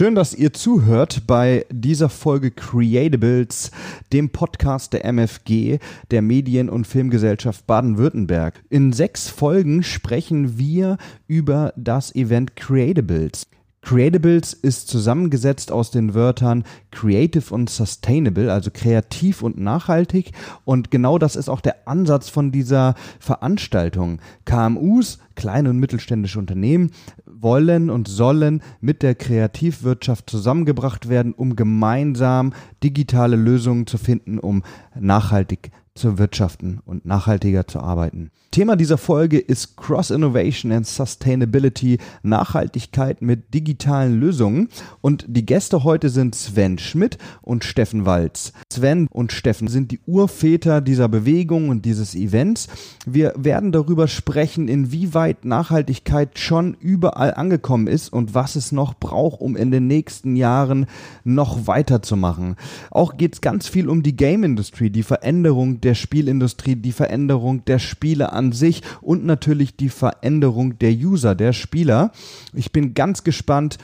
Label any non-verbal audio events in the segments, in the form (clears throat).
Schön, dass ihr zuhört bei dieser Folge Creatables, dem Podcast der MFG, der Medien- und Filmgesellschaft Baden-Württemberg. In sechs Folgen sprechen wir über das Event Creatables. Creatables ist zusammengesetzt aus den Wörtern creative und sustainable, also kreativ und nachhaltig. Und genau das ist auch der Ansatz von dieser Veranstaltung. KMUs, kleine und mittelständische Unternehmen, wollen und sollen mit der Kreativwirtschaft zusammengebracht werden, um gemeinsam digitale Lösungen zu finden, um nachhaltig zu wirtschaften und nachhaltiger zu arbeiten. Thema dieser Folge ist Cross Innovation and Sustainability, Nachhaltigkeit mit digitalen Lösungen. Und die Gäste heute sind Sven Schmidt und Steffen Walz. Sven und Steffen sind die Urväter dieser Bewegung und dieses Events. Wir werden darüber sprechen, inwieweit Nachhaltigkeit schon überall angekommen ist und was es noch braucht, um in den nächsten Jahren noch weiterzumachen. Auch geht es ganz viel um die Game Industry, die Veränderung der Spielindustrie, die Veränderung der Spiele an sich und natürlich die Veränderung der User, der Spieler. Ich bin ganz gespannt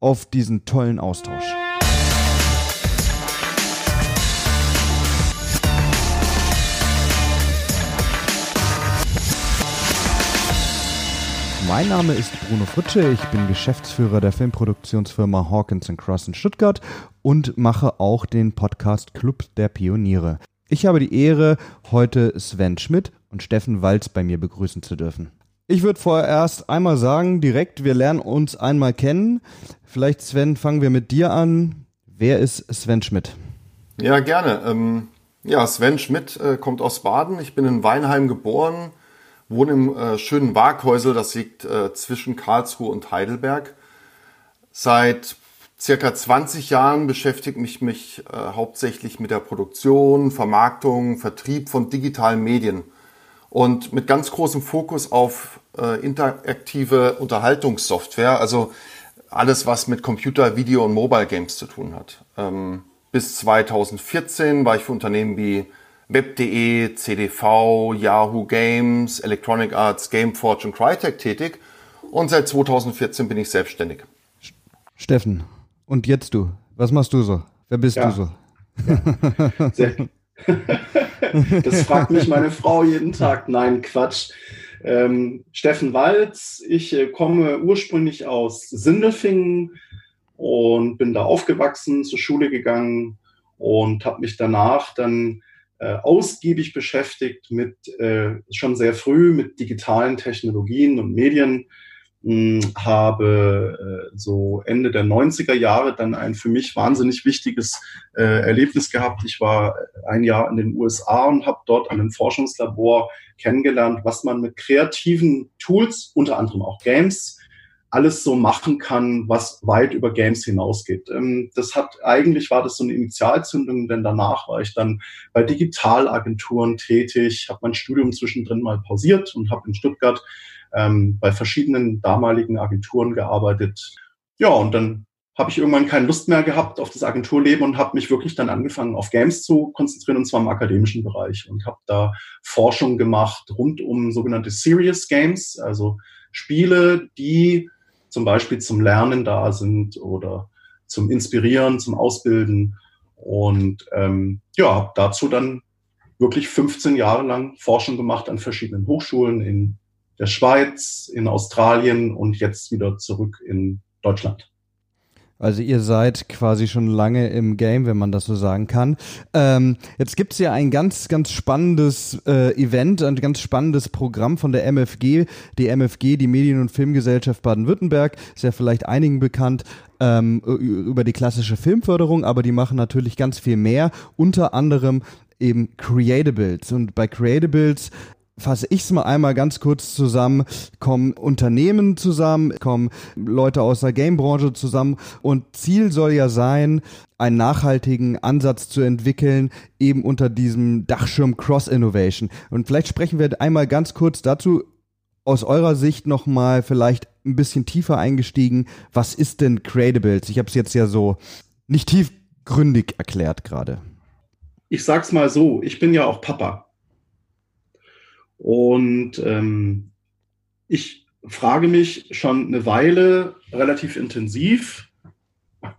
auf diesen tollen Austausch. Mein Name ist Bruno Fritsche, ich bin Geschäftsführer der Filmproduktionsfirma Hawkins Cross in Stuttgart und mache auch den Podcast Club der Pioniere. Ich habe die Ehre, heute Sven Schmidt und Steffen Walz bei mir begrüßen zu dürfen. Ich würde vorerst einmal sagen, direkt, wir lernen uns einmal kennen. Vielleicht, Sven, fangen wir mit dir an. Wer ist Sven Schmidt? Ja, gerne. Ähm, ja, Sven Schmidt äh, kommt aus Baden. Ich bin in Weinheim geboren, wohne im äh, schönen Waghäusel, das liegt äh, zwischen Karlsruhe und Heidelberg. Seit circa 20 Jahren beschäftige mich mich äh, hauptsächlich mit der Produktion, Vermarktung, Vertrieb von digitalen Medien und mit ganz großem Fokus auf äh, interaktive Unterhaltungssoftware, also alles, was mit Computer, Video und Mobile Games zu tun hat. Ähm, bis 2014 war ich für Unternehmen wie Web.de, CDV, Yahoo Games, Electronic Arts, Gameforge und Crytek tätig und seit 2014 bin ich selbstständig. Steffen, und jetzt du. Was machst du so? Wer bist ja. du so? Ja. Sehr, (laughs) das fragt mich meine Frau jeden Tag. Nein, Quatsch. Ähm, Steffen Walz, ich äh, komme ursprünglich aus Sindelfingen und bin da aufgewachsen, zur Schule gegangen und habe mich danach dann äh, ausgiebig beschäftigt mit äh, schon sehr früh mit digitalen Technologien und Medien habe äh, so Ende der 90er Jahre dann ein für mich wahnsinnig wichtiges äh, Erlebnis gehabt. Ich war ein Jahr in den USA und habe dort an einem Forschungslabor kennengelernt, was man mit kreativen Tools, unter anderem auch Games, alles so machen kann, was weit über Games hinausgeht. Ähm, das hat eigentlich war das so eine Initialzündung, denn danach war ich dann bei Digitalagenturen tätig, habe mein Studium zwischendrin mal pausiert und habe in Stuttgart ähm, bei verschiedenen damaligen Agenturen gearbeitet. Ja, und dann habe ich irgendwann keine Lust mehr gehabt auf das Agenturleben und habe mich wirklich dann angefangen, auf Games zu konzentrieren, und zwar im akademischen Bereich. Und habe da Forschung gemacht rund um sogenannte Serious Games, also Spiele, die zum Beispiel zum Lernen da sind oder zum Inspirieren, zum Ausbilden. Und ähm, ja, habe dazu dann wirklich 15 Jahre lang Forschung gemacht an verschiedenen Hochschulen in der Schweiz, in Australien und jetzt wieder zurück in Deutschland. Also ihr seid quasi schon lange im Game, wenn man das so sagen kann. Ähm, jetzt gibt's ja ein ganz, ganz spannendes äh, Event, ein ganz spannendes Programm von der MFG. Die MFG, die Medien- und Filmgesellschaft Baden-Württemberg, ist ja vielleicht einigen bekannt ähm, über die klassische Filmförderung, aber die machen natürlich ganz viel mehr, unter anderem eben Creatables. Und bei Creatables fasse ich es mal einmal ganz kurz zusammen, kommen Unternehmen zusammen, kommen Leute aus der Gamebranche zusammen und Ziel soll ja sein, einen nachhaltigen Ansatz zu entwickeln, eben unter diesem Dachschirm Cross Innovation. Und vielleicht sprechen wir einmal ganz kurz dazu, aus eurer Sicht nochmal vielleicht ein bisschen tiefer eingestiegen, was ist denn Creatables? Ich habe es jetzt ja so nicht tiefgründig erklärt gerade. Ich sag's mal so, ich bin ja auch Papa. Und ähm, ich frage mich schon eine Weile relativ intensiv,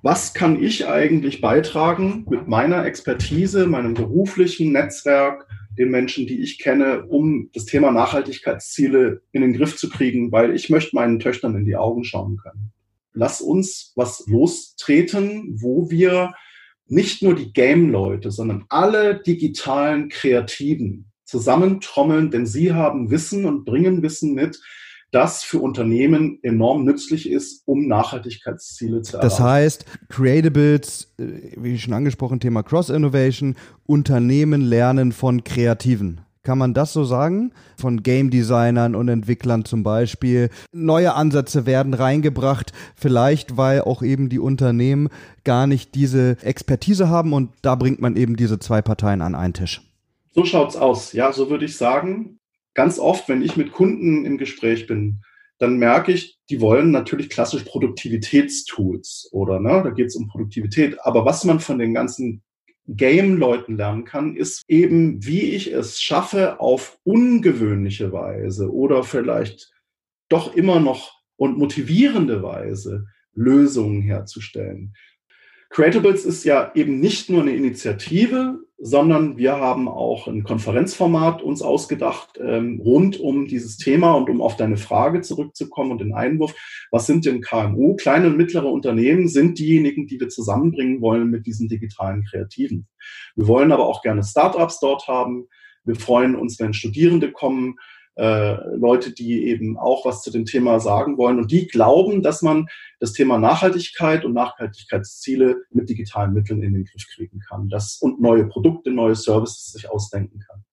was kann ich eigentlich beitragen mit meiner Expertise, meinem beruflichen Netzwerk, den Menschen, die ich kenne, um das Thema Nachhaltigkeitsziele in den Griff zu kriegen, weil ich möchte meinen Töchtern in die Augen schauen können. Lass uns was lostreten, wo wir nicht nur die Game-Leute, sondern alle digitalen Kreativen zusammentrommeln, denn sie haben Wissen und bringen Wissen mit, das für Unternehmen enorm nützlich ist, um Nachhaltigkeitsziele zu erreichen. Das heißt, Creatables, äh, wie schon angesprochen, Thema Cross-Innovation, Unternehmen lernen von Kreativen. Kann man das so sagen? Von Game Designern und Entwicklern zum Beispiel. Neue Ansätze werden reingebracht, vielleicht weil auch eben die Unternehmen gar nicht diese Expertise haben und da bringt man eben diese zwei Parteien an einen Tisch. So schaut's aus. Ja, so würde ich sagen ganz oft, wenn ich mit Kunden im Gespräch bin, dann merke ich, die wollen natürlich klassisch Produktivitätstools oder ne, da geht es um Produktivität. Aber was man von den ganzen Game-Leuten lernen kann, ist eben, wie ich es schaffe, auf ungewöhnliche Weise oder vielleicht doch immer noch und motivierende Weise Lösungen herzustellen. Creatables ist ja eben nicht nur eine Initiative, sondern wir haben auch ein Konferenzformat uns ausgedacht ähm, rund um dieses Thema und um auf deine Frage zurückzukommen und den Einwurf. Was sind denn KMU? Kleine und mittlere Unternehmen sind diejenigen, die wir zusammenbringen wollen mit diesen digitalen Kreativen. Wir wollen aber auch gerne Startups dort haben. Wir freuen uns, wenn Studierende kommen äh, Leute, die eben auch was zu dem Thema sagen wollen. Und die glauben, dass man das Thema Nachhaltigkeit und Nachhaltigkeitsziele mit digitalen Mitteln in den Griff kriegen kann. Das und neue Produkte, neue Services sich ausdenken kann.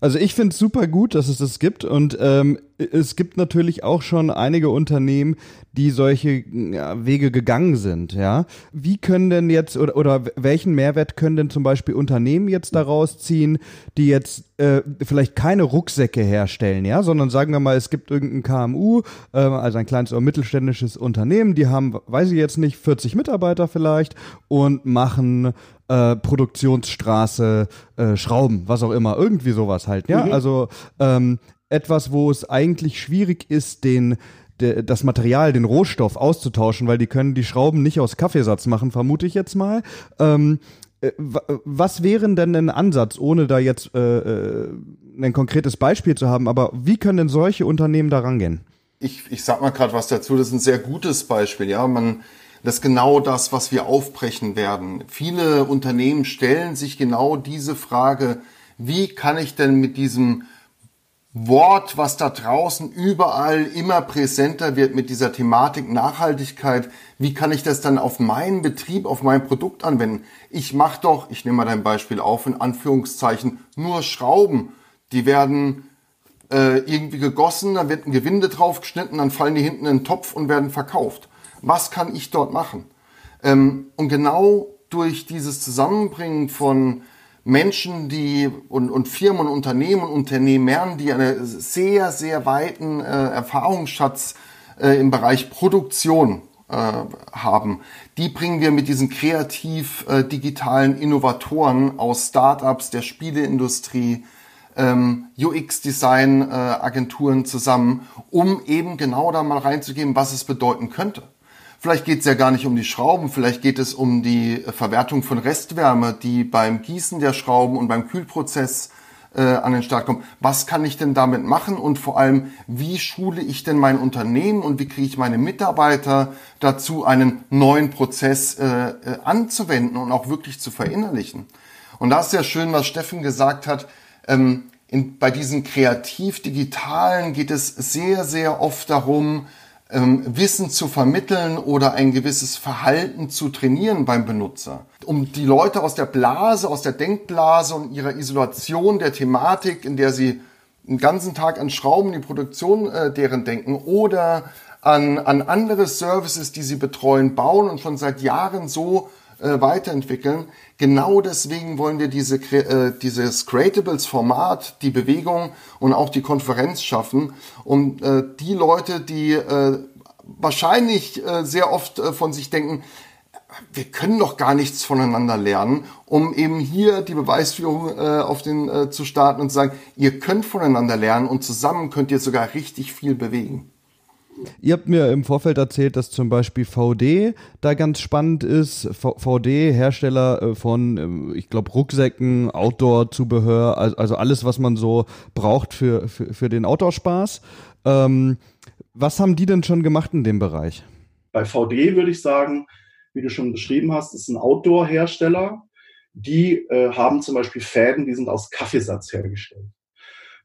Also ich finde es super gut, dass es das gibt und ähm, es gibt natürlich auch schon einige Unternehmen, die solche ja, Wege gegangen sind. Ja, wie können denn jetzt oder, oder welchen Mehrwert können denn zum Beispiel Unternehmen jetzt daraus ziehen, die jetzt äh, vielleicht keine Rucksäcke herstellen, ja, sondern sagen wir mal, es gibt irgendein KMU, äh, also ein kleines oder mittelständisches Unternehmen, die haben, weiß ich jetzt nicht, 40 Mitarbeiter vielleicht und machen äh, Produktionsstraße, äh, Schrauben, was auch immer, irgendwie sowas halt, ja. Mhm. Also ähm, etwas, wo es eigentlich schwierig ist, den das Material, den Rohstoff auszutauschen, weil die können die Schrauben nicht aus Kaffeesatz machen, vermute ich jetzt mal. Ähm, äh, was wären denn ein Ansatz, ohne da jetzt äh, äh, ein konkretes Beispiel zu haben, aber wie können denn solche Unternehmen da rangehen? Ich, ich sag mal gerade was dazu, das ist ein sehr gutes Beispiel, ja. Man, das ist genau das, was wir aufbrechen werden. Viele Unternehmen stellen sich genau diese Frage, wie kann ich denn mit diesem Wort, was da draußen überall immer präsenter wird mit dieser Thematik Nachhaltigkeit. Wie kann ich das dann auf meinen Betrieb, auf mein Produkt anwenden? Ich mache doch, ich nehme mal dein Beispiel auf, in Anführungszeichen, nur Schrauben. Die werden äh, irgendwie gegossen, dann wird ein Gewinde draufgeschnitten, dann fallen die hinten in den Topf und werden verkauft. Was kann ich dort machen? Ähm, und genau durch dieses Zusammenbringen von Menschen, die und, und Firmen und Unternehmen und Unternehmern, die einen sehr, sehr weiten äh, Erfahrungsschatz äh, im Bereich Produktion äh, haben. Die bringen wir mit diesen kreativ äh, digitalen Innovatoren aus Startups, der Spieleindustrie, ähm, UX-Design-Agenturen äh, zusammen, um eben genau da mal reinzugeben, was es bedeuten könnte. Vielleicht geht es ja gar nicht um die Schrauben, vielleicht geht es um die Verwertung von Restwärme, die beim Gießen der Schrauben und beim Kühlprozess äh, an den Start kommt. Was kann ich denn damit machen und vor allem, wie schule ich denn mein Unternehmen und wie kriege ich meine Mitarbeiter dazu, einen neuen Prozess äh, äh, anzuwenden und auch wirklich zu verinnerlichen? Und da ist ja schön, was Steffen gesagt hat. Ähm, in, bei diesen kreativ-digitalen geht es sehr, sehr oft darum, ähm, Wissen zu vermitteln oder ein gewisses Verhalten zu trainieren beim Benutzer. Um die Leute aus der Blase, aus der Denkblase und ihrer Isolation der Thematik, in der sie den ganzen Tag an Schrauben, die Produktion äh, deren denken oder an, an andere Services, die sie betreuen, bauen und schon seit Jahren so äh, weiterentwickeln. Genau deswegen wollen wir diese, äh, dieses Creatables-Format, die Bewegung und auch die Konferenz schaffen, um äh, die Leute, die äh, wahrscheinlich äh, sehr oft äh, von sich denken, wir können doch gar nichts voneinander lernen, um eben hier die Beweisführung äh, auf den äh, zu starten und zu sagen, ihr könnt voneinander lernen und zusammen könnt ihr sogar richtig viel bewegen. Ihr habt mir im Vorfeld erzählt, dass zum Beispiel VD da ganz spannend ist. VD, Hersteller äh, von, äh, ich glaube, Rucksäcken, Outdoor-Zubehör, also alles, was man so braucht für, für, für den Outdoor-Spaß. Ähm, was haben die denn schon gemacht in dem Bereich? Bei VD würde ich sagen, wie du schon beschrieben hast, ist ein Outdoor-Hersteller. Die äh, haben zum Beispiel Fäden, die sind aus Kaffeesatz hergestellt.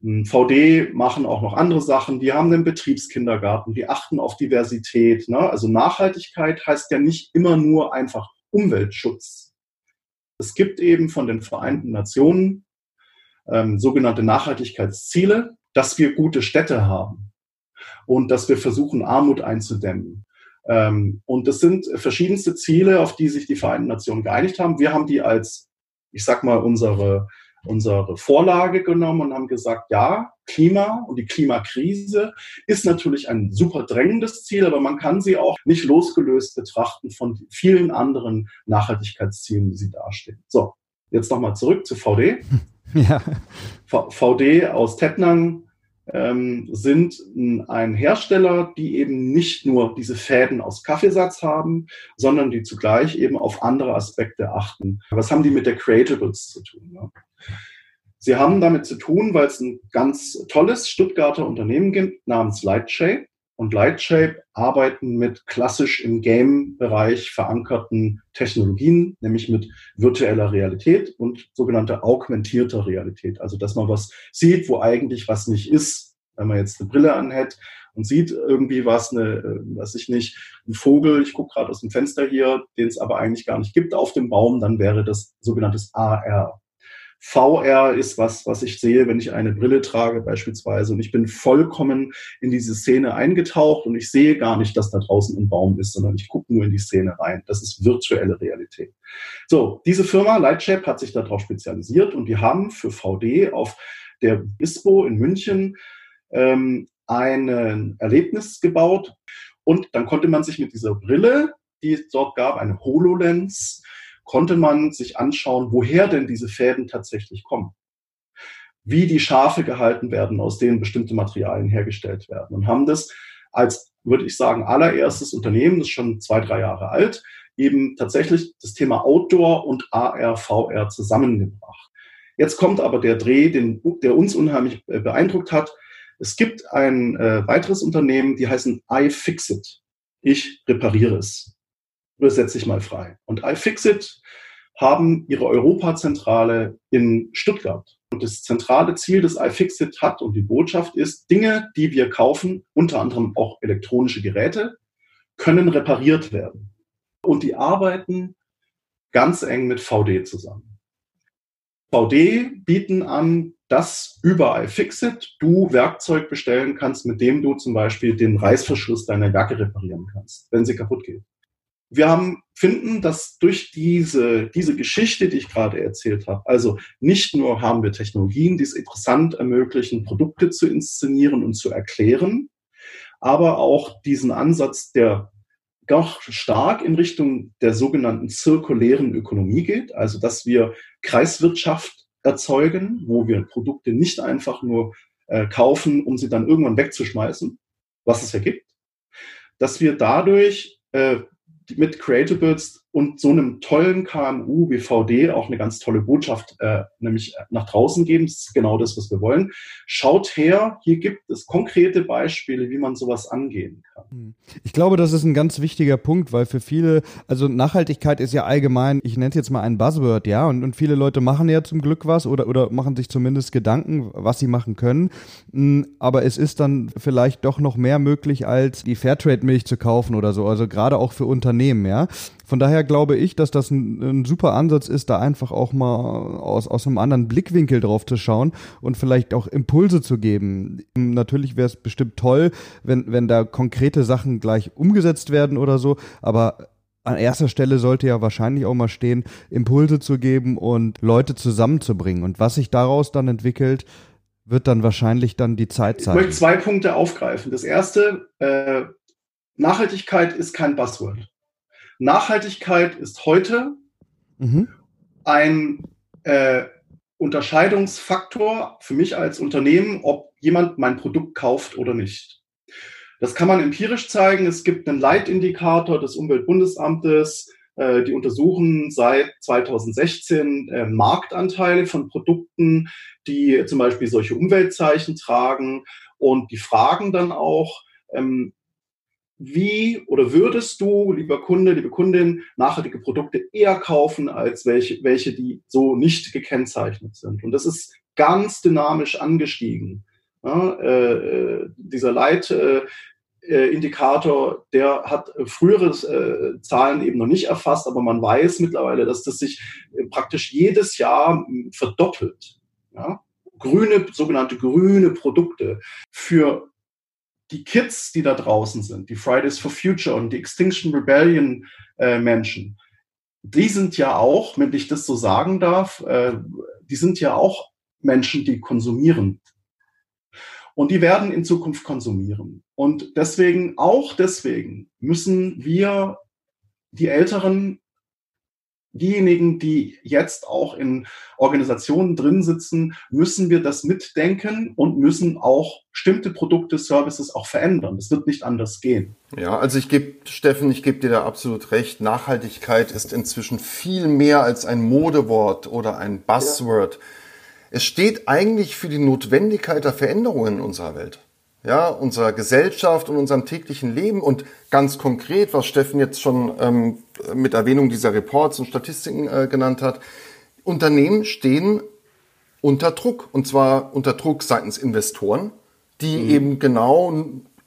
VD machen auch noch andere Sachen. Die haben einen Betriebskindergarten, die achten auf Diversität. Ne? Also Nachhaltigkeit heißt ja nicht immer nur einfach Umweltschutz. Es gibt eben von den Vereinten Nationen ähm, sogenannte Nachhaltigkeitsziele, dass wir gute Städte haben und dass wir versuchen, Armut einzudämmen. Ähm, und das sind verschiedenste Ziele, auf die sich die Vereinten Nationen geeinigt haben. Wir haben die als, ich sag mal, unsere unsere Vorlage genommen und haben gesagt, ja, Klima und die Klimakrise ist natürlich ein super drängendes Ziel, aber man kann sie auch nicht losgelöst betrachten von vielen anderen Nachhaltigkeitszielen, die sie dastehen. So, jetzt nochmal zurück zu VD. (laughs) Ja. VD aus Tettnang ähm, sind ein Hersteller, die eben nicht nur diese Fäden aus Kaffeesatz haben, sondern die zugleich eben auf andere Aspekte achten. Was haben die mit der Creatables zu tun? Ne? Sie haben damit zu tun, weil es ein ganz tolles Stuttgarter Unternehmen gibt namens Lightshape. Und Lightshape arbeiten mit klassisch im Game-Bereich verankerten Technologien, nämlich mit virtueller Realität und sogenannter augmentierter Realität. Also, dass man was sieht, wo eigentlich was nicht ist. Wenn man jetzt eine Brille anhält und sieht irgendwie was, eine, äh, was ich nicht, ein Vogel, ich gucke gerade aus dem Fenster hier, den es aber eigentlich gar nicht gibt auf dem Baum, dann wäre das sogenanntes AR. VR ist was, was ich sehe, wenn ich eine Brille trage beispielsweise und ich bin vollkommen in diese Szene eingetaucht und ich sehe gar nicht, dass da draußen ein Baum ist, sondern ich gucke nur in die Szene rein. Das ist virtuelle Realität. So, diese Firma Lightshape hat sich darauf spezialisiert und die haben für VD auf der BISPO in München ähm, ein Erlebnis gebaut und dann konnte man sich mit dieser Brille, die es dort gab, eine HoloLens, konnte man sich anschauen, woher denn diese Fäden tatsächlich kommen. Wie die Schafe gehalten werden, aus denen bestimmte Materialien hergestellt werden. Und haben das als, würde ich sagen, allererstes Unternehmen, das ist schon zwei, drei Jahre alt, eben tatsächlich das Thema Outdoor und AR, VR zusammengebracht. Jetzt kommt aber der Dreh, den, der uns unheimlich äh, beeindruckt hat. Es gibt ein äh, weiteres Unternehmen, die heißen iFixit. Ich repariere es übersetze ich mal frei. Und iFixit haben ihre Europazentrale in Stuttgart. Und das zentrale Ziel des iFixit hat und die Botschaft ist, Dinge, die wir kaufen, unter anderem auch elektronische Geräte, können repariert werden. Und die arbeiten ganz eng mit VD zusammen. VD bieten an, dass über iFixit du Werkzeug bestellen kannst, mit dem du zum Beispiel den Reißverschluss deiner Jacke reparieren kannst, wenn sie kaputt geht wir haben, finden, dass durch diese, diese Geschichte, die ich gerade erzählt habe, also nicht nur haben wir Technologien, die es interessant ermöglichen, Produkte zu inszenieren und zu erklären, aber auch diesen Ansatz, der doch stark in Richtung der sogenannten zirkulären Ökonomie geht, also dass wir Kreiswirtschaft erzeugen, wo wir Produkte nicht einfach nur äh, kaufen, um sie dann irgendwann wegzuschmeißen, was es ja gibt, dass wir dadurch äh, mit Creatables und so einem tollen KMU wie VD auch eine ganz tolle Botschaft äh, nämlich nach draußen geben. Das ist genau das, was wir wollen. Schaut her, hier gibt es konkrete Beispiele, wie man sowas angehen kann. Hm. Ich glaube, das ist ein ganz wichtiger Punkt, weil für viele, also Nachhaltigkeit ist ja allgemein, ich nenne es jetzt mal ein Buzzword, ja, und, und viele Leute machen ja zum Glück was oder, oder machen sich zumindest Gedanken, was sie machen können. Hm, aber es ist dann vielleicht doch noch mehr möglich, als die Fairtrade-Milch zu kaufen oder so. Also gerade auch für Unternehmen, ja. Von daher glaube ich, dass das ein, ein, super Ansatz ist, da einfach auch mal aus, aus einem anderen Blickwinkel drauf zu schauen und vielleicht auch Impulse zu geben. Natürlich wäre es bestimmt toll, wenn, wenn da konkrete Sachen gleich umgesetzt werden oder so, aber an erster Stelle sollte ja wahrscheinlich auch mal stehen, Impulse zu geben und Leute zusammenzubringen. Und was sich daraus dann entwickelt, wird dann wahrscheinlich dann die Zeit zeigen. Ich möchte zwei Punkte aufgreifen. Das erste, äh, Nachhaltigkeit ist kein Buzzword. Nachhaltigkeit ist heute mhm. ein äh, Unterscheidungsfaktor für mich als Unternehmen, ob jemand mein Produkt kauft oder nicht. Das kann man empirisch zeigen. Es gibt einen Leitindikator des Umweltbundesamtes, äh, die untersuchen seit 2016 äh, Marktanteile von Produkten, die zum Beispiel solche Umweltzeichen tragen. Und die fragen dann auch, ähm, wie oder würdest du, lieber Kunde, liebe Kundin, nachhaltige Produkte eher kaufen als welche, welche, die so nicht gekennzeichnet sind? Und das ist ganz dynamisch angestiegen. Ja, äh, äh dieser Leit, äh, äh, der hat frühere äh, Zahlen eben noch nicht erfasst, aber man weiß mittlerweile, dass das sich äh, praktisch jedes Jahr hm, verdoppelt. Ja? Grüne, sogenannte grüne Produkte für die Kids, die da draußen sind, die Fridays for Future und die Extinction Rebellion äh, Menschen, die sind ja auch, wenn ich das so sagen darf, äh, die sind ja auch Menschen, die konsumieren. Und die werden in Zukunft konsumieren. Und deswegen, auch deswegen, müssen wir die Älteren, diejenigen, die jetzt auch in Organisationen drin sitzen, müssen wir das mitdenken und müssen auch bestimmte Produkte, Services auch verändern. Das wird nicht anders gehen. Ja, also ich gebe, Steffen, ich gebe dir da absolut recht. Nachhaltigkeit ist inzwischen viel mehr als ein Modewort oder ein Buzzword. Ja es steht eigentlich für die Notwendigkeit der Veränderungen in unserer Welt. Ja, unserer Gesellschaft und unserem täglichen Leben und ganz konkret, was Steffen jetzt schon ähm, mit Erwähnung dieser Reports und Statistiken äh, genannt hat, Unternehmen stehen unter Druck und zwar unter Druck seitens Investoren, die mhm. eben genau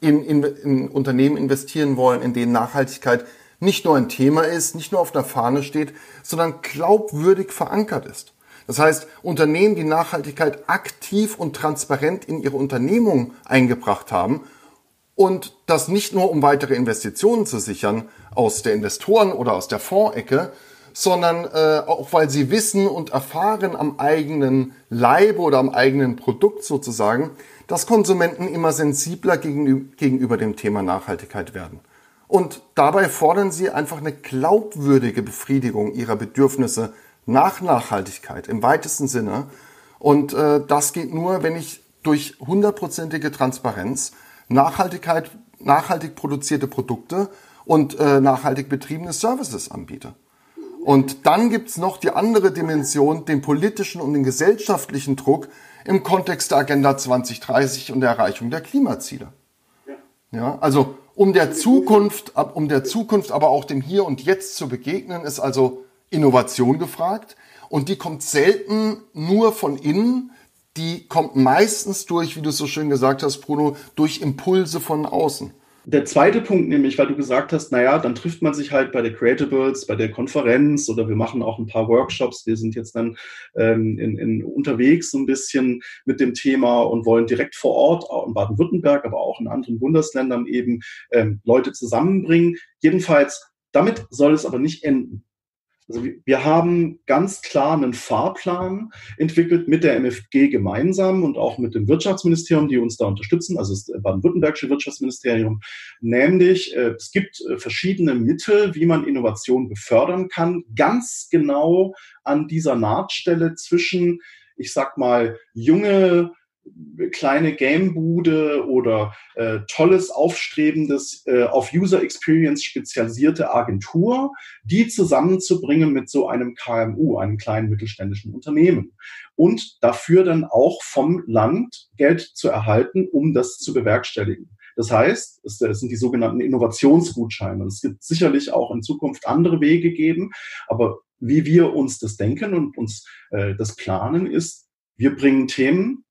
in, in, in Unternehmen investieren wollen, in denen Nachhaltigkeit nicht nur ein Thema ist, nicht nur auf der Fahne steht, sondern glaubwürdig verankert ist. Das heißt, Unternehmen, die Nachhaltigkeit aktiv und transparent in ihre Unternehmung eingebracht haben und das nicht nur um weitere Investitionen zu sichern aus der Investoren- oder aus der Fondsecke, sondern äh, auch weil sie wissen und erfahren am eigenen Leibe oder am eigenen Produkt sozusagen, dass Konsumenten immer sensibler gegenüber, gegenüber dem Thema Nachhaltigkeit werden. Und dabei fordern sie einfach eine glaubwürdige Befriedigung ihrer Bedürfnisse nach Nachhaltigkeit im weitesten Sinne. Und äh, das geht nur, wenn ich durch hundertprozentige Transparenz Nachhaltigkeit, nachhaltig produzierte Produkte und äh, nachhaltig betriebene Services anbiete. Und dann gibt's noch die andere Dimension, den politischen und den gesellschaftlichen Druck im Kontext der Agenda 2030 und der Erreichung der Klimaziele. Ja, also um der Zukunft, um der Zukunft, aber auch dem Hier und Jetzt zu begegnen, ist also Innovation gefragt und die kommt selten nur von innen, die kommt meistens durch, wie du es so schön gesagt hast, Bruno, durch Impulse von außen. Der zweite Punkt nämlich, weil du gesagt hast, naja, dann trifft man sich halt bei der Creatables, bei der Konferenz oder wir machen auch ein paar Workshops. Wir sind jetzt dann ähm, in, in unterwegs so ein bisschen mit dem Thema und wollen direkt vor Ort, auch in Baden-Württemberg, aber auch in anderen Bundesländern eben ähm, Leute zusammenbringen. Jedenfalls, damit soll es aber nicht enden. Also wir haben ganz klar einen Fahrplan entwickelt mit der MFG gemeinsam und auch mit dem Wirtschaftsministerium, die uns da unterstützen, also das baden-württembergische Wirtschaftsministerium. Nämlich, äh, es gibt äh, verschiedene Mittel, wie man Innovation befördern kann, ganz genau an dieser Nahtstelle zwischen, ich sag mal, junge kleine Gamebude oder äh, tolles, aufstrebendes, äh, auf User Experience spezialisierte Agentur, die zusammenzubringen mit so einem KMU, einem kleinen mittelständischen Unternehmen. Und dafür dann auch vom Land Geld zu erhalten, um das zu bewerkstelligen. Das heißt, es sind die sogenannten Innovationsgutscheine. Es gibt sicherlich auch in Zukunft andere Wege geben, aber wie wir uns das denken und uns äh, das planen, ist, wir bringen Themen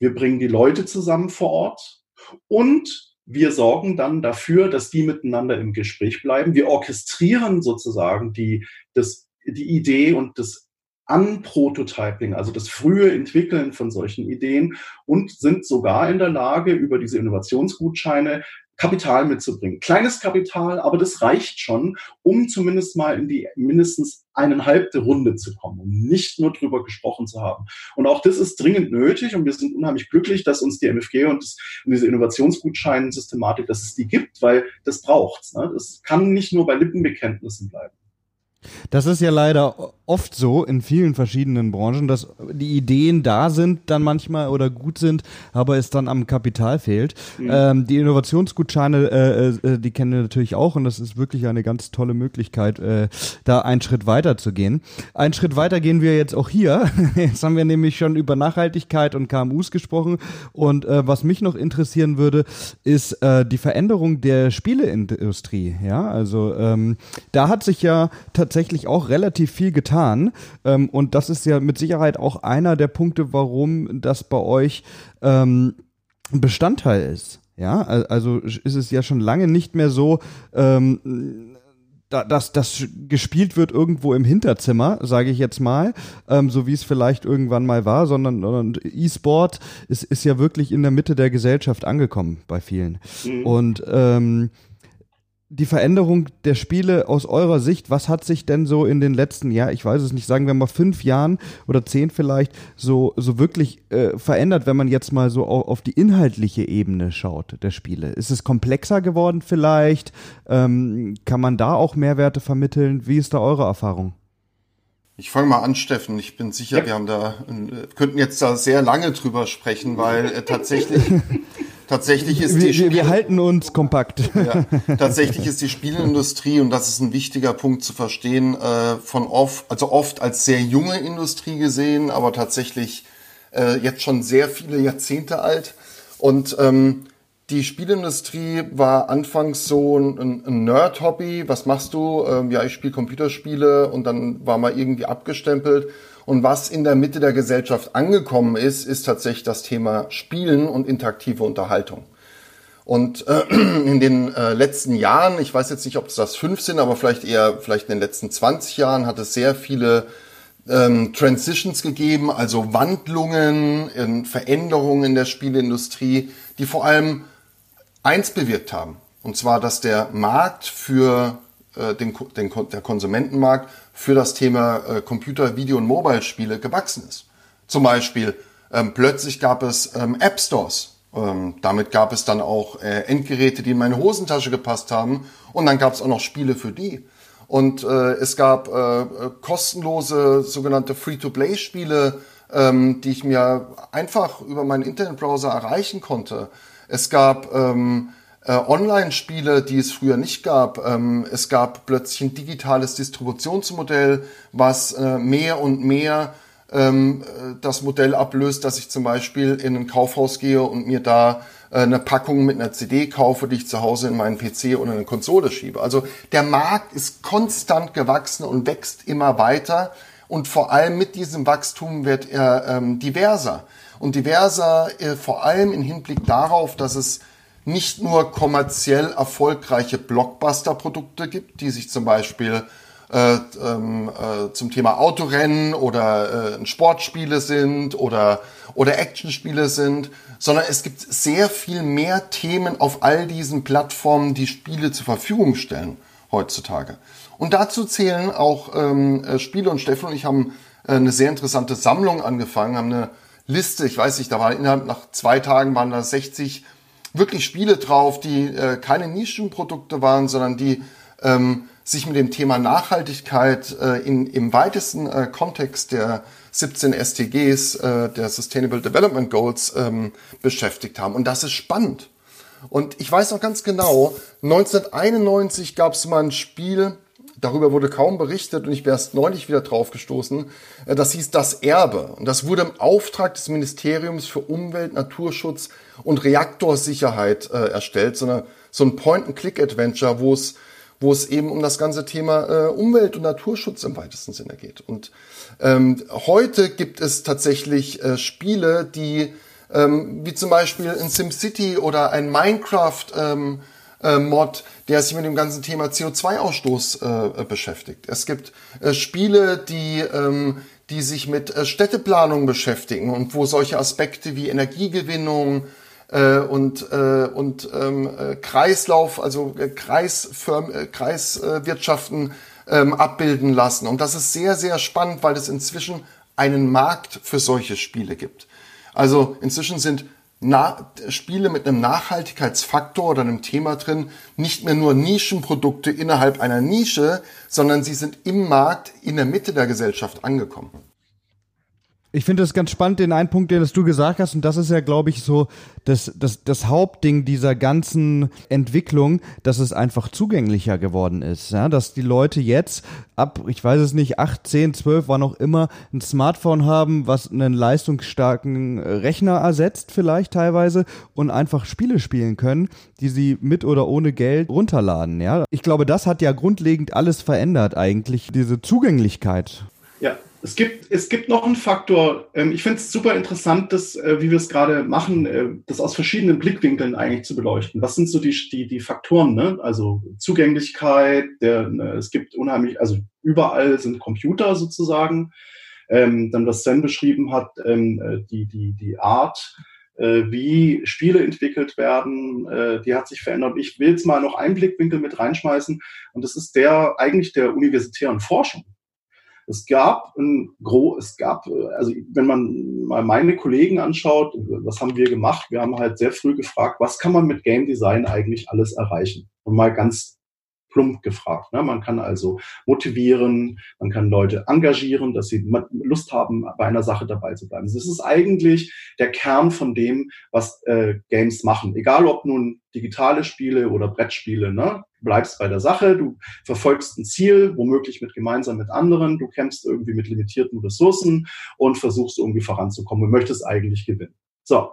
wir bringen die Leute zusammen vor Ort und wir sorgen dann dafür, dass die miteinander im Gespräch bleiben. Wir orchestrieren sozusagen die, das, die Idee und das Unprototyping, also das frühe Entwickeln von solchen Ideen und sind sogar in der Lage, über diese Innovationsgutscheine Kapital mitzubringen. Kleines Kapital, aber das reicht schon, um zumindest mal in die mindestens eineinhalbte Runde zu kommen, um nicht nur drüber gesprochen zu haben. Und auch das ist dringend nötig und wir sind unheimlich glücklich, dass uns die MFG und, das, und diese Innovationsgutschein-Systematik, dass es die gibt, weil das braucht's. Ne? Das kann nicht nur bei Lippenbekenntnissen bleiben. Das ist ja leider oft so in vielen verschiedenen Branchen, dass die Ideen da sind dann manchmal oder gut sind, aber es dann am Kapital fehlt. Mhm. Ähm, die Innovationsgutscheine, äh, äh, die kennen wir natürlich auch und das ist wirklich eine ganz tolle Möglichkeit, äh, da einen Schritt weiter zu gehen. Einen Schritt weiter gehen wir jetzt auch hier. (laughs) Jetzt haben wir nämlich schon über Nachhaltigkeit und KMUs gesprochen und äh, was mich noch interessieren würde, ist äh, die Veränderung der Spieleindustrie. Ja, also ähm, da hat sich ja tatsächlich auch relativ viel getan. Ähm, und das ist ja mit Sicherheit auch einer der Punkte, warum das bei euch ähm, Bestandteil ist. Ja, also ist es ja schon lange nicht mehr so, ähm, dass das gespielt wird irgendwo im Hinterzimmer, sage ich jetzt mal, ähm, so wie es vielleicht irgendwann mal war, sondern, sondern E-Sport ist, ist ja wirklich in der Mitte der Gesellschaft angekommen bei vielen. Mhm. Und ähm, die Veränderung der Spiele aus eurer Sicht, was hat sich denn so in den letzten Jahren, ich weiß es nicht, sagen wir mal fünf Jahren oder zehn vielleicht, so, so wirklich äh, verändert, wenn man jetzt mal so auf, auf, die inhaltliche Ebene schaut der Spiele? Ist es komplexer geworden vielleicht? Ähm, kann man da auch Mehrwerte vermitteln? Wie ist da eure Erfahrung? Ich fange mal an, Steffen. Ich bin sicher, ja. wir haben da, äh, könnten jetzt da sehr lange drüber sprechen, weil äh, tatsächlich (laughs) Tatsächlich ist wir, die Spiel wir halten uns kompakt. Ja, tatsächlich ist die Spielindustrie und das ist ein wichtiger Punkt zu verstehen äh, von oft, also oft als sehr junge Industrie gesehen, aber tatsächlich äh, jetzt schon sehr viele Jahrzehnte alt und ähm, die Spielindustrie war anfangs so ein, ein Nerd-Hobby. Was machst du? Ähm, ja, ich spiele Computerspiele und dann war mal irgendwie abgestempelt. Und was in der Mitte der Gesellschaft angekommen ist, ist tatsächlich das Thema Spielen und interaktive Unterhaltung. Und äh, (clears throat) in den äh, letzten Jahren, ich weiß jetzt nicht, ob es das fünf sind, aber vielleicht eher, vielleicht in den letzten 20 Jahren hat es sehr viele ähm, Transitions gegeben, also Wandlungen, Veränderungen in der Spieleindustrie, die vor allem eins bewirkt haben. Und zwar, dass der Markt für äh, den, den, der Konsumentenmarkt für das Thema äh, Computer, Video und Mobile-Spiele gewachsen ist. Zum Beispiel ähm, plötzlich gab es ähm, App Stores. Ähm, damit gab es dann auch äh, Endgeräte, die in meine Hosentasche gepasst haben. Und dann gab es auch noch Spiele für die. Und äh, es gab äh, kostenlose sogenannte Free-to-Play-Spiele, ähm, die ich mir einfach über meinen Internetbrowser erreichen konnte. Es gab ähm, äh, Online-Spiele, die es früher nicht gab. Ähm, es gab plötzlich ein digitales Distributionsmodell, was äh, mehr und mehr ähm, äh, das Modell ablöst, dass ich zum Beispiel in ein Kaufhaus gehe und mir da äh, eine Packung mit einer CD kaufe, die ich zu Hause in meinen PC oder eine Konsole schiebe. Also der Markt ist konstant gewachsen und wächst immer weiter. Und vor allem mit diesem Wachstum wird er ähm, diverser. Und diverser äh, vor allem im Hinblick darauf, dass es nicht nur kommerziell erfolgreiche Blockbuster-Produkte gibt, die sich zum Beispiel äh, ähm, äh, zum Thema Autorennen oder äh, Sportspiele sind oder, oder Actionspiele sind, sondern es gibt sehr viel mehr Themen auf all diesen Plattformen, die Spiele zur Verfügung stellen heutzutage. Und dazu zählen auch ähm, äh, Spiele und Steffen und ich haben äh, eine sehr interessante Sammlung angefangen, haben eine Liste, ich weiß nicht, da war innerhalb nach zwei Tagen waren da 60 wirklich Spiele drauf, die äh, keine Nischenprodukte waren, sondern die ähm, sich mit dem Thema Nachhaltigkeit äh, in, im weitesten äh, Kontext der 17 STGs, äh, der Sustainable Development Goals, ähm, beschäftigt haben. Und das ist spannend. Und ich weiß noch ganz genau, 1991 gab es mal ein Spiel, darüber wurde kaum berichtet und ich wäre erst neulich wieder drauf gestoßen. Äh, das hieß Das Erbe. Und das wurde im Auftrag des Ministeriums für Umwelt, Naturschutz und Reaktorsicherheit äh, erstellt, sondern so ein Point-and-Click-Adventure, wo es wo es eben um das ganze Thema äh, Umwelt- und Naturschutz im weitesten Sinne geht. Und ähm, heute gibt es tatsächlich äh, Spiele, die ähm, wie zum Beispiel in SimCity oder ein Minecraft ähm, äh, Mod, der sich mit dem ganzen Thema CO2-Ausstoß äh, beschäftigt. Es gibt äh, Spiele, die ähm, die sich mit äh, Städteplanung beschäftigen und wo solche Aspekte wie Energiegewinnung, äh, und, äh, und ähm, äh, Kreislauf, also äh, Kreisfirm, äh, Kreiswirtschaften ähm, abbilden lassen. Und das ist sehr, sehr spannend, weil es inzwischen einen Markt für solche Spiele gibt. Also inzwischen sind Na Spiele mit einem Nachhaltigkeitsfaktor oder einem Thema drin nicht mehr nur Nischenprodukte innerhalb einer Nische, sondern sie sind im Markt in der Mitte der Gesellschaft angekommen. Ich finde es ganz spannend, den einen Punkt, den du gesagt hast, und das ist ja, glaube ich, so das, das, das Hauptding dieser ganzen Entwicklung, dass es einfach zugänglicher geworden ist. Ja? Dass die Leute jetzt ab, ich weiß es nicht, 8, 10, 12, wann auch immer, ein Smartphone haben, was einen leistungsstarken Rechner ersetzt, vielleicht teilweise, und einfach Spiele spielen können, die sie mit oder ohne Geld runterladen. Ja? Ich glaube, das hat ja grundlegend alles verändert, eigentlich, diese Zugänglichkeit. Ja, es gibt, es gibt noch einen Faktor, ähm, ich finde es super interessant, dass, äh, wie wir es gerade machen, äh, das aus verschiedenen Blickwinkeln eigentlich zu beleuchten. Was sind so die, die, die Faktoren? Ne? Also Zugänglichkeit, der, ne, es gibt unheimlich, also überall sind Computer sozusagen. Ähm, dann, was Sven beschrieben hat, ähm, äh, die, die, die Art, äh, wie Spiele entwickelt werden, äh, die hat sich verändert. Ich will jetzt mal noch einen Blickwinkel mit reinschmeißen und das ist der eigentlich der universitären Forschung. Es gab ein gro es gab, also wenn man mal meine Kollegen anschaut, was haben wir gemacht? Wir haben halt sehr früh gefragt, was kann man mit Game Design eigentlich alles erreichen? Und mal ganz plump gefragt. Ne? Man kann also motivieren, man kann Leute engagieren, dass sie Lust haben, bei einer Sache dabei zu bleiben. Das ist eigentlich der Kern von dem, was äh, Games machen. Egal ob nun digitale Spiele oder Brettspiele. Ne? Du bleibst bei der Sache, du verfolgst ein Ziel, womöglich mit gemeinsam mit anderen, du kämpfst irgendwie mit limitierten Ressourcen und versuchst irgendwie voranzukommen und möchtest eigentlich gewinnen. So.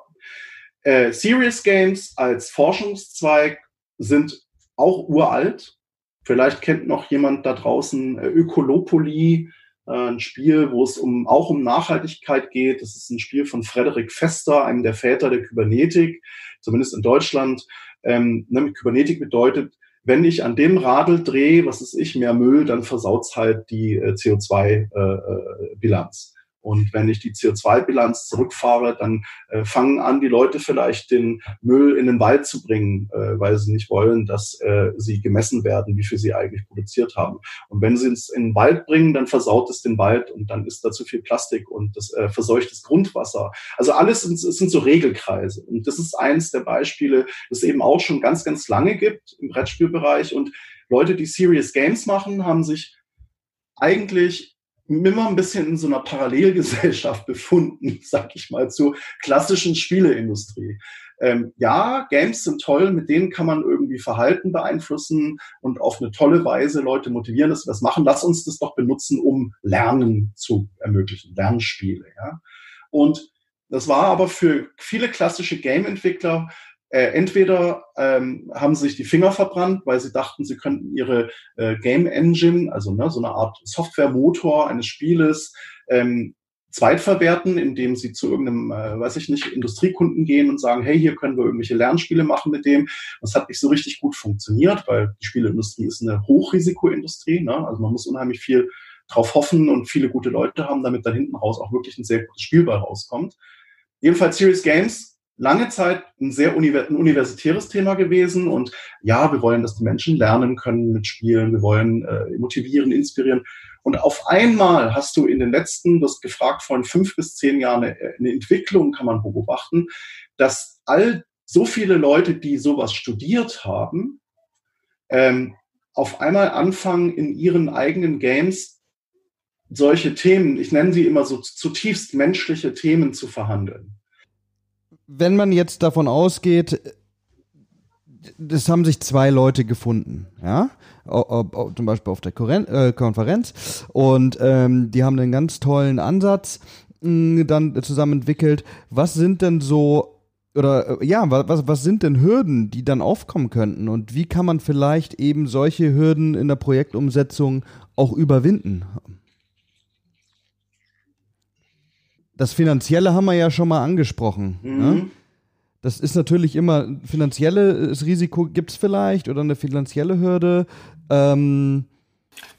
Äh, Serious Games als Forschungszweig sind auch uralt, Vielleicht kennt noch jemand da draußen äh, Ökolopoli, äh, ein Spiel, wo es um, auch um Nachhaltigkeit geht. Das ist ein Spiel von Frederik Fester, einem der Väter der Kybernetik, zumindest in Deutschland. Ähm, ne, Kybernetik bedeutet, wenn ich an dem Radl drehe, was ist ich, mehr Müll, dann versaut's halt die äh, CO2-Bilanz. Äh, äh und wenn ich die CO2-Bilanz zurückfahre, dann äh, fangen an, die Leute vielleicht den Müll in den Wald zu bringen, äh, weil sie nicht wollen, dass äh, sie gemessen werden, wie viel sie eigentlich produziert haben. Und wenn sie es in den Wald bringen, dann versaut es den Wald und dann ist da zu viel Plastik und das äh, verseucht das Grundwasser. Also alles sind, sind so Regelkreise. Und das ist eins der Beispiele, das eben auch schon ganz, ganz lange gibt im Brettspielbereich. Und Leute, die Serious Games machen, haben sich eigentlich immer ein bisschen in so einer Parallelgesellschaft (laughs) befunden, sag ich mal, zur klassischen Spieleindustrie. Ähm, ja, Games sind toll, mit denen kann man irgendwie Verhalten beeinflussen und auf eine tolle Weise Leute motivieren, dass wir das machen. Lass uns das doch benutzen, um Lernen zu ermöglichen, Lernspiele. Ja? Und das war aber für viele klassische Game-Entwickler äh, entweder ähm, haben sie sich die Finger verbrannt, weil sie dachten, sie könnten ihre äh, Game Engine, also ne, so eine Art Softwaremotor eines Spieles, ähm, zweitverwerten, indem sie zu irgendeinem, äh, weiß ich nicht, Industriekunden gehen und sagen, hey, hier können wir irgendwelche Lernspiele machen mit dem. Das hat nicht so richtig gut funktioniert, weil die Spieleindustrie ist eine Hochrisikoindustrie. Ne? Also man muss unheimlich viel drauf hoffen und viele gute Leute haben, damit da hinten raus auch wirklich ein sehr gutes Spielball rauskommt. Jedenfalls Serious Games lange Zeit ein sehr universitäres Thema gewesen. Und ja, wir wollen, dass die Menschen lernen können mit Spielen. Wir wollen äh, motivieren, inspirieren. Und auf einmal hast du in den letzten, das gefragt von fünf bis zehn Jahren, eine, eine Entwicklung kann man beobachten, dass all so viele Leute, die sowas studiert haben, ähm, auf einmal anfangen, in ihren eigenen Games solche Themen, ich nenne sie immer so zutiefst menschliche Themen zu verhandeln wenn man jetzt davon ausgeht, das haben sich zwei Leute gefunden, ja, zum Beispiel auf der äh, Konferenz und ähm, die haben einen ganz tollen Ansatz mh, dann zusammen entwickelt. Was sind denn so oder äh, ja, was, was sind denn Hürden, die dann aufkommen könnten und wie kann man vielleicht eben solche Hürden in der Projektumsetzung auch überwinden? Das Finanzielle haben wir ja schon mal angesprochen. Ne? Mhm. Ne? Das ist natürlich immer, finanzielles Risiko gibt es vielleicht oder eine finanzielle Hürde. Ähm,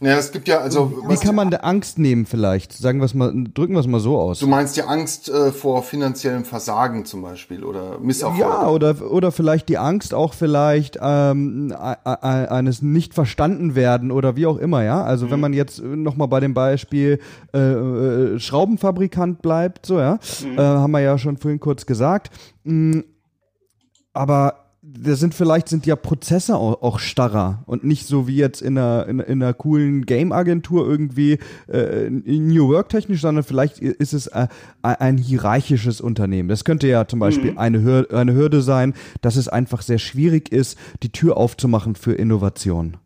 Naja, es gibt ja, also. Wie kann man der Angst nehmen vielleicht? Sagen wir es mal, drücken wir es mal so aus. Du meinst die Angst äh, vor finanziellem Versagen zum Beispiel oder Misserfolg? Ja, oder, oder vielleicht die Angst auch vielleicht ähm, eines nicht verstanden werden oder wie auch immer, ja. Also mhm. wenn man jetzt nochmal bei dem Beispiel äh, äh, Schraubenfabrikant bleibt, so, ja, mhm. äh, haben wir ja schon vorhin kurz gesagt. Mhm. Aber da sind vielleicht sind ja Prozesse auch, auch, starrer und nicht so wie jetzt in einer, in, in einer coolen Game-Agentur irgendwie äh, New Work technisch, sondern vielleicht ist es äh, ein hierarchisches Unternehmen. Das könnte ja zum Beispiel mhm. eine, Hürde, eine Hürde sein, dass es einfach sehr schwierig ist, die Tür aufzumachen für Innovation.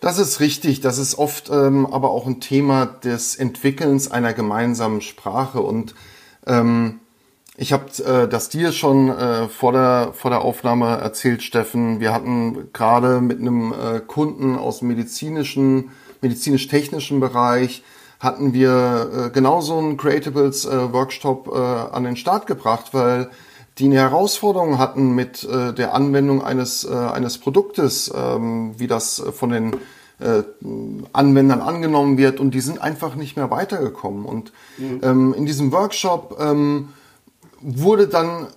Das ist richtig. Das ist oft ähm, aber auch ein Thema des Entwickelns einer gemeinsamen Sprache und ähm, ich habe äh, das dir schon äh, vor, der, vor der Aufnahme erzählt, Steffen. Wir hatten gerade mit einem äh, Kunden aus dem medizinischen, medizinisch-technischen Bereich, hatten wir äh, genauso einen Creatables äh, Workshop äh, an den Start gebracht, weil die eine Herausforderung hatten mit äh, der Anwendung eines, äh, eines Produktes, ähm, wie das von den äh, Anwendern angenommen wird und die sind einfach nicht mehr weitergekommen. Und mhm. ähm, in diesem Workshop ähm, wurde dann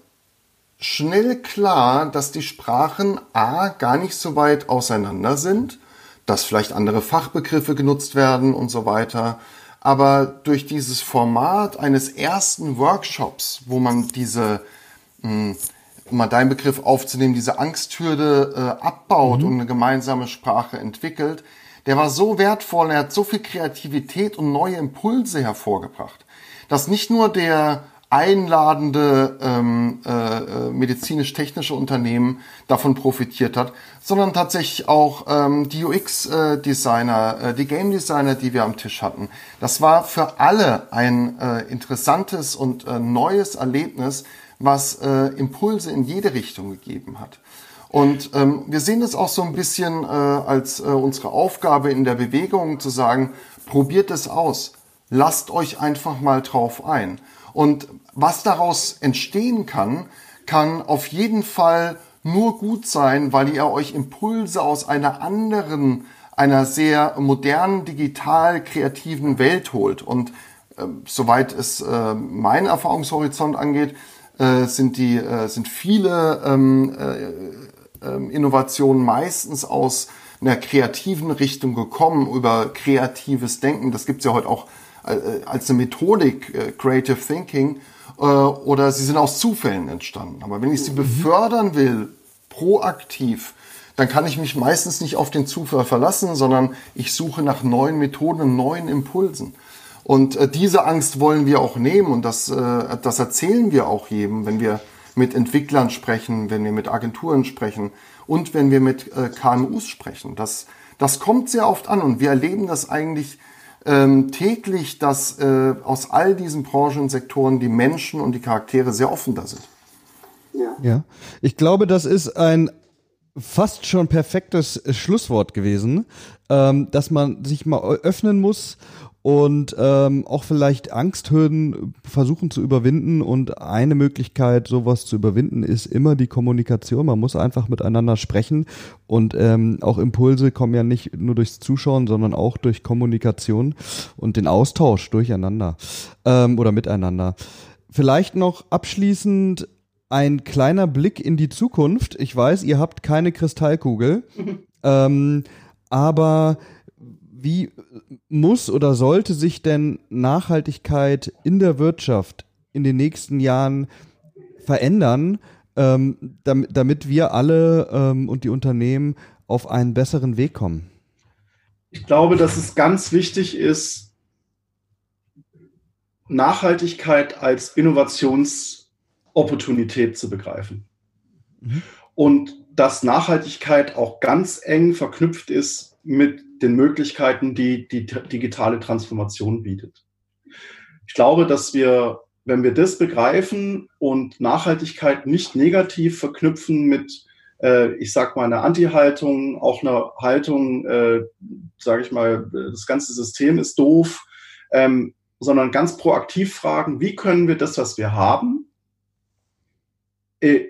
schnell klar, dass die Sprachen A gar nicht so weit auseinander sind, dass vielleicht andere Fachbegriffe genutzt werden und so weiter. Aber durch dieses Format eines ersten Workshops, wo man diese, um mal deinen Begriff aufzunehmen, diese Angsthürde äh, abbaut mhm. und eine gemeinsame Sprache entwickelt, der war so wertvoll, er hat so viel Kreativität und neue Impulse hervorgebracht, dass nicht nur der einladende ähm, äh, medizinisch-technische Unternehmen davon profitiert hat, sondern tatsächlich auch ähm, die UX-Designer, äh, die Game-Designer, die wir am Tisch hatten. Das war für alle ein äh, interessantes und äh, neues Erlebnis, was äh, Impulse in jede Richtung gegeben hat. Und ähm, wir sehen das auch so ein bisschen äh, als äh, unsere Aufgabe in der Bewegung zu sagen, probiert es aus, lasst euch einfach mal drauf ein. Und was daraus entstehen kann, kann auf jeden Fall nur gut sein, weil ihr euch Impulse aus einer anderen, einer sehr modernen, digital kreativen Welt holt. Und äh, soweit es äh, mein Erfahrungshorizont angeht, äh, sind die äh, sind viele ähm, äh, ähm, Innovationen meistens aus einer kreativen Richtung gekommen über kreatives Denken. Das gibt's ja heute auch äh, als eine Methodik, äh, Creative Thinking, äh, oder sie sind aus Zufällen entstanden. Aber wenn ich sie befördern will, proaktiv, dann kann ich mich meistens nicht auf den Zufall verlassen, sondern ich suche nach neuen Methoden, neuen Impulsen. Und äh, diese Angst wollen wir auch nehmen und das, äh, das erzählen wir auch jedem, wenn wir mit Entwicklern sprechen, wenn wir mit Agenturen sprechen und wenn wir mit KMUs sprechen. Das, das kommt sehr oft an und wir erleben das eigentlich ähm, täglich, dass äh, aus all diesen Branchen und Sektoren die Menschen und die Charaktere sehr offen da sind. Ja. ja. Ich glaube, das ist ein fast schon perfektes Schlusswort gewesen, ähm, dass man sich mal öffnen muss und ähm, auch vielleicht Angsthürden versuchen zu überwinden. Und eine Möglichkeit, sowas zu überwinden, ist immer die Kommunikation. Man muss einfach miteinander sprechen und ähm, auch Impulse kommen ja nicht nur durchs Zuschauen, sondern auch durch Kommunikation und den Austausch durcheinander ähm, oder miteinander. Vielleicht noch abschließend ein kleiner Blick in die Zukunft. Ich weiß, ihr habt keine Kristallkugel, (laughs) ähm, aber wie muss oder sollte sich denn Nachhaltigkeit in der Wirtschaft in den nächsten Jahren verändern, ähm, damit, damit wir alle ähm, und die Unternehmen auf einen besseren Weg kommen? Ich glaube, dass es ganz wichtig ist, Nachhaltigkeit als Innovationsopportunität zu begreifen. Mhm. Und dass Nachhaltigkeit auch ganz eng verknüpft ist mit den Möglichkeiten, die die digitale Transformation bietet. Ich glaube, dass wir, wenn wir das begreifen und Nachhaltigkeit nicht negativ verknüpfen mit, äh, ich sag mal, einer Anti-Haltung, auch einer Haltung, äh, sage ich mal, das ganze System ist doof, ähm, sondern ganz proaktiv fragen, wie können wir das, was wir haben, äh,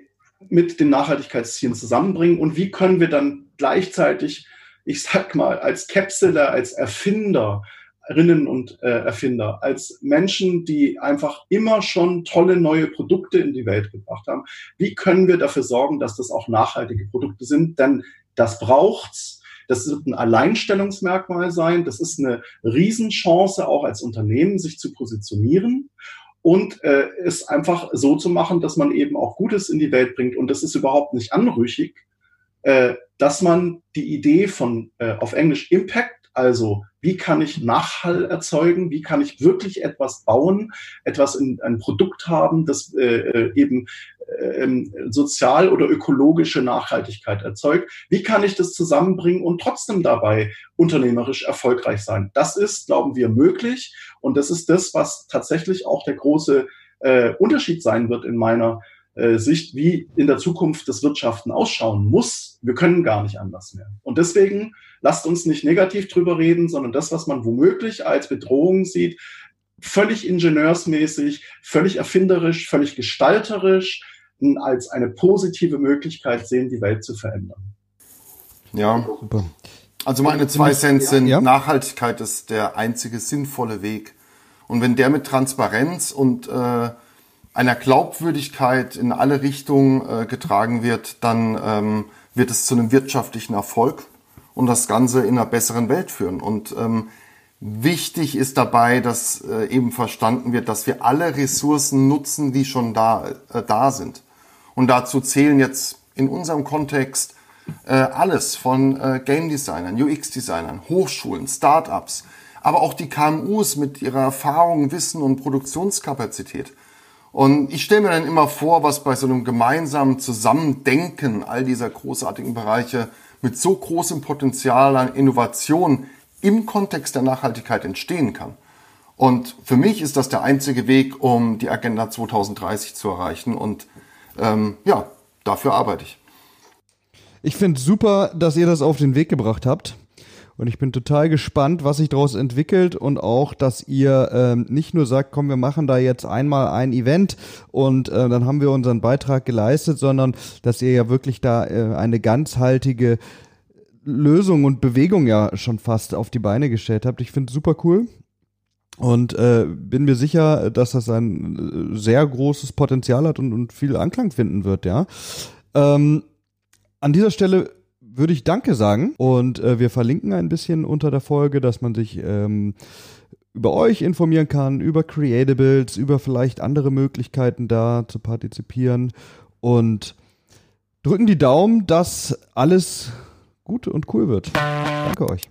mit den Nachhaltigkeitszielen zusammenbringen und wie können wir dann gleichzeitig ich sag mal, als Capsuler, als Erfinderinnen und äh, Erfinder, als Menschen, die einfach immer schon tolle neue Produkte in die Welt gebracht haben, wie können wir dafür sorgen, dass das auch nachhaltige Produkte sind? Denn das braucht's. Das wird ein Alleinstellungsmerkmal sein. Das ist eine Riesenchance, auch als Unternehmen sich zu positionieren und äh, es einfach so zu machen, dass man eben auch Gutes in die Welt bringt. Und das ist überhaupt nicht anrüchig, äh, dass man die Idee von äh, auf Englisch Impact, also wie kann ich Nachhall erzeugen, wie kann ich wirklich etwas bauen, etwas in ein Produkt haben, das äh, äh eben äh, sozial oder ökologische Nachhaltigkeit erzeugt. Wie kann ich das zusammenbringen und trotzdem dabei unternehmerisch erfolgreich sein? Das ist, glauben wir, möglich und das ist das, was tatsächlich auch der große äh, Unterschied sein wird in meiner äh, Sicht, wie in der Zukunft das Wirtschaften ausschauen muss. Wir können gar nicht anders mehr. Und deswegen lasst uns nicht negativ drüber reden, sondern das, was man womöglich als Bedrohung sieht, völlig ingenieursmäßig, völlig erfinderisch, völlig gestalterisch, als eine positive Möglichkeit sehen, die Welt zu verändern. Ja, super. Also meine zwei Cent sind, ja. Nachhaltigkeit ist der einzige sinnvolle Weg. Und wenn der mit Transparenz und äh, einer Glaubwürdigkeit in alle Richtungen äh, getragen wird, dann ähm, wird es zu einem wirtschaftlichen Erfolg und das Ganze in einer besseren Welt führen. Und ähm, wichtig ist dabei, dass äh, eben verstanden wird, dass wir alle Ressourcen nutzen, die schon da, äh, da sind. Und dazu zählen jetzt in unserem Kontext äh, alles von äh, Game Designern, UX Designern, Hochschulen, Startups, aber auch die KMUs mit ihrer Erfahrung, Wissen und Produktionskapazität. Und ich stelle mir dann immer vor, was bei so einem gemeinsamen Zusammendenken all dieser großartigen Bereiche mit so großem Potenzial an Innovation im Kontext der Nachhaltigkeit entstehen kann. Und für mich ist das der einzige Weg, um die Agenda 2030 zu erreichen. Und ähm, ja, dafür arbeite ich. Ich finde super, dass ihr das auf den Weg gebracht habt. Und ich bin total gespannt, was sich daraus entwickelt und auch, dass ihr ähm, nicht nur sagt, komm, wir machen da jetzt einmal ein Event und äh, dann haben wir unseren Beitrag geleistet, sondern dass ihr ja wirklich da äh, eine ganzhaltige Lösung und Bewegung ja schon fast auf die Beine gestellt habt. Ich finde es super cool. Und äh, bin mir sicher, dass das ein äh, sehr großes Potenzial hat und, und viel Anklang finden wird, ja. Ähm, an dieser Stelle würde ich Danke sagen und äh, wir verlinken ein bisschen unter der Folge, dass man sich ähm, über euch informieren kann, über Creatables, über vielleicht andere Möglichkeiten da zu partizipieren und drücken die Daumen, dass alles gut und cool wird. Danke euch.